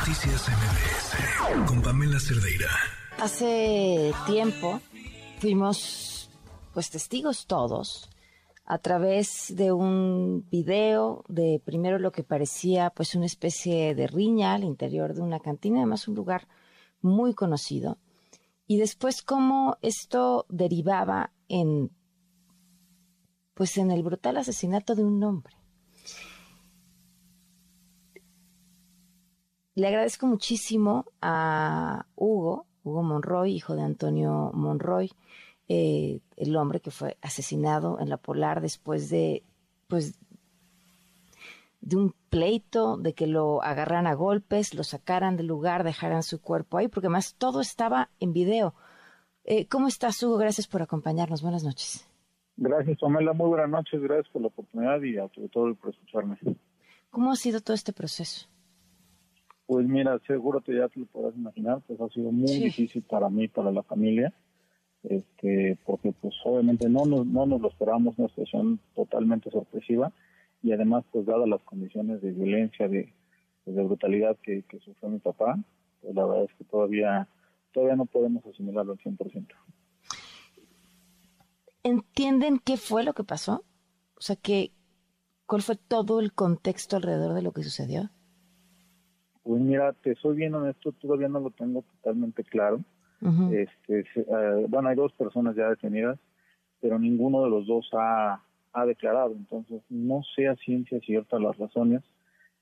Noticias MBS con Pamela Cerdeira. Hace tiempo fuimos pues testigos todos a través de un video de primero lo que parecía pues una especie de riña al interior de una cantina, además un lugar muy conocido, y después cómo esto derivaba en pues en el brutal asesinato de un hombre. Le agradezco muchísimo a Hugo, Hugo Monroy, hijo de Antonio Monroy, eh, el hombre que fue asesinado en la Polar después de, pues, de un pleito, de que lo agarran a golpes, lo sacaran del lugar, dejaran su cuerpo ahí, porque más todo estaba en video. Eh, ¿Cómo estás, Hugo? Gracias por acompañarnos. Buenas noches. Gracias, Pamela. Muy buenas noches. Gracias por la oportunidad y sobre todo por escucharme. ¿Cómo ha sido todo este proceso? Pues mira, seguro que ya te lo podrás imaginar, pues ha sido muy difícil para mí, para la familia, este, porque pues obviamente no nos, no nos lo esperábamos, una situación totalmente sorpresiva y además pues dadas las condiciones de violencia, de, pues, de brutalidad que, sufrió mi papá, pues la verdad es que todavía, todavía no podemos asimilarlo al 100%. ¿Entienden qué fue lo que pasó? O sea, que, ¿cuál fue todo el contexto alrededor de lo que sucedió? Pues mira, te soy bien honesto, todavía no lo tengo totalmente claro. este, eh, bueno, hay dos personas ya detenidas, pero ninguno de los dos ha, ha declarado, entonces no sé a ciencia cierta las razones.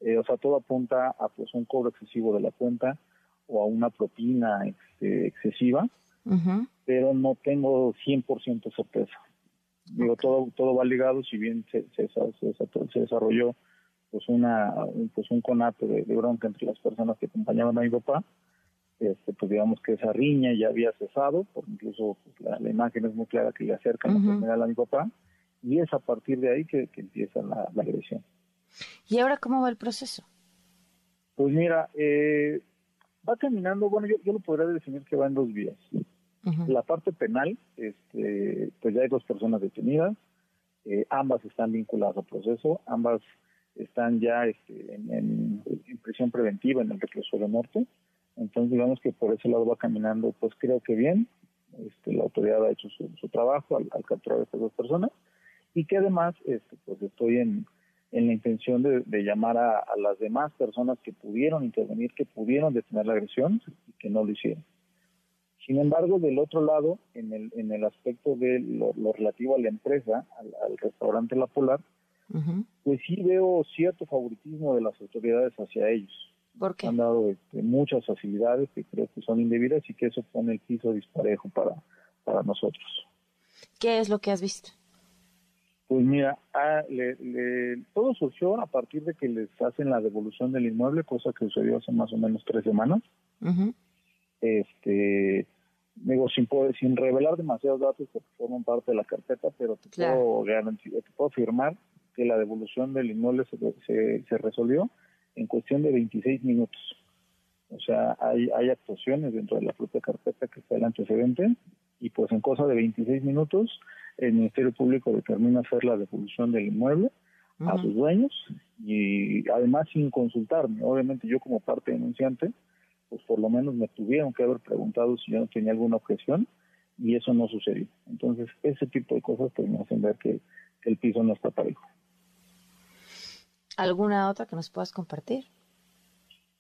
Eh, o sea, todo apunta a pues un cobro excesivo de la cuenta o a una propina este, excesiva, pero no tengo 100% certeza. Digo, todo, todo va ligado, si bien se, se, se, se desarrolló pues una pues un conato de, bronca entre las personas que acompañaban a mi papá. Este pues digamos que esa riña ya había cesado porque incluso pues, la, imagen es muy clara que le acercan la a mi papá y es a partir de ahí que, empieza la, agresión. Y ahora cómo va el proceso pues mira eh, va caminando bueno yo, yo lo podría definir que va en dos vías. La parte penal este pues ya hay dos personas detenidas eh, ambas están vinculadas al proceso ambas están ya este, en, prisión preventiva en el reclusorio norte. Entonces, digamos que por ese lado va caminando, pues creo que bien. Este, la autoridad ha hecho su, trabajo al, capturar a estas dos personas y que además este, pues estoy en, en la intención de, llamar a, las demás personas que pudieron intervenir, que pudieron detener la agresión y que no lo hicieron. Sin embargo, del otro lado, en el, en el aspecto de lo, relativo a la empresa, al, al restaurante La Polar, pues sí veo cierto favoritismo de las autoridades hacia ellos. ¿Por qué? Han dado este, muchas facilidades que creo que son indebidas y que eso pone el piso disparejo para, para nosotros. ¿Qué es lo que has visto? Pues mira, ah, todo surgió a partir de que les hacen la devolución del inmueble, cosa que sucedió hace más o menos tres semanas. Este, digo, sin, sin revelar demasiados datos porque forman parte de la carpeta, pero te puedo garantizar, te puedo afirmar que la devolución del inmueble se, se, resolvió en cuestión de 26 minutos. O sea, hay, hay actuaciones dentro de la propia carpeta que está el antecedente y pues en cosa de 26 minutos el Ministerio Público determina hacer la devolución del inmueble a sus dueños y además sin consultarme. Obviamente yo como parte denunciante, pues por lo menos me tuvieron que haber preguntado si yo no tenía alguna objeción y eso no sucedió. Entonces ese tipo de cosas pues me hacen ver que el piso no está parejo. ¿Alguna otra que nos puedas compartir?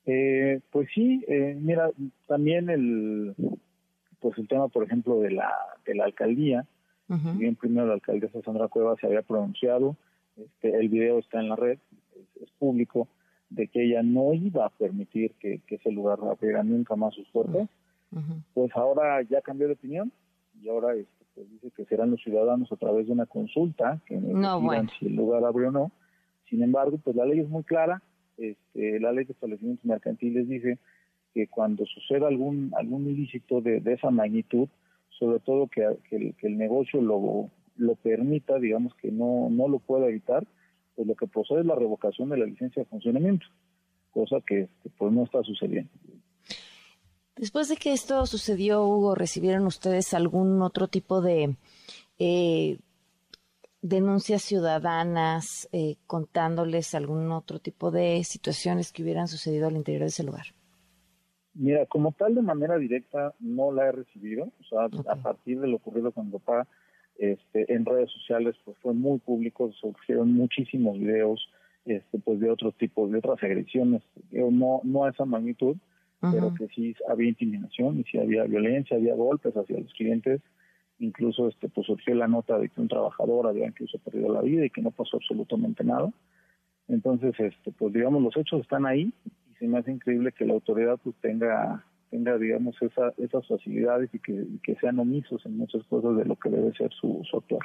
Eh, pues sí, eh, mira, también el, pues el tema, por ejemplo, de la, de la alcaldía. Bien, primero la alcaldesa Sandra Cueva se había pronunciado, este, el video está en la red, es, público, de que ella no iba a permitir que, ese lugar abriera nunca más sus puertas. Pues ahora ya cambió de opinión y ahora este, pues dice que serán los ciudadanos a través de una consulta que no, bueno. si el lugar abre o no sin embargo, pues la ley es muy clara, este, la ley de establecimientos mercantiles dice que cuando suceda algún algún ilícito de, esa magnitud, sobre todo que, el, negocio lo, lo permita, digamos que no, no lo pueda evitar, pues lo que procede es la revocación de la licencia de funcionamiento, cosa que este, pues no está sucediendo. Después de que esto sucedió, Hugo, ¿recibieron ustedes algún otro tipo de eh, denuncias ciudadanas eh, contándoles algún otro tipo de situaciones que hubieran sucedido al interior de ese lugar? Mira, como tal, de manera directa no la he recibido. O sea, a partir de lo ocurrido con mi papá, este, en redes sociales, pues fue muy público, surgieron muchísimos videos, este, pues de otro tipo, de otras agresiones, no, no a esa magnitud, pero que sí había intimidación y sí había violencia, había golpes hacia los clientes. Incluso, este, pues surgió la nota de que un trabajador había incluso perdido la vida y que no pasó absolutamente nada. Entonces, este, pues digamos, los hechos están ahí se me hace increíble que la autoridad pues tenga tenga digamos esa, esas facilidades y que, sean omisos en muchas cosas de lo que debe ser su, su actuar.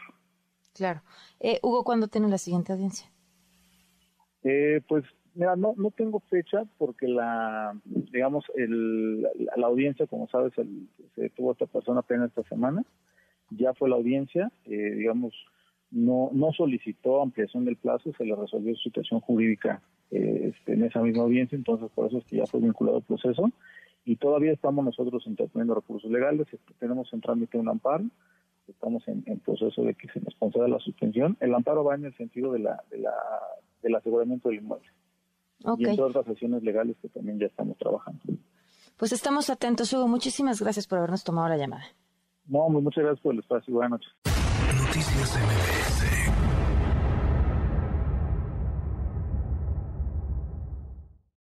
Claro. Eh, Hugo, ¿cuándo tiene la siguiente audiencia? Eh, pues mira, no, no tengo fecha porque la, digamos, el, la, audiencia, como sabes, se tuvo esta persona apenas esta semana. Ya fue la audiencia, eh, digamos, no, no solicitó ampliación del plazo, se le resolvió su situación jurídica eh, este, en esa misma audiencia, entonces por eso es que ya fue vinculado al proceso y todavía estamos nosotros interponiendo recursos legales, este, tenemos en trámite un amparo, estamos en, proceso de que se nos conceda la suspensión. El amparo va en el sentido de la, de la, del aseguramiento del inmueble y en todas las sesiones legales que también ya estamos trabajando. Pues estamos atentos, Hugo. Muchísimas gracias por habernos tomado la llamada. No, muchas gracias por el espacio. Buenas noches. Noticias MBS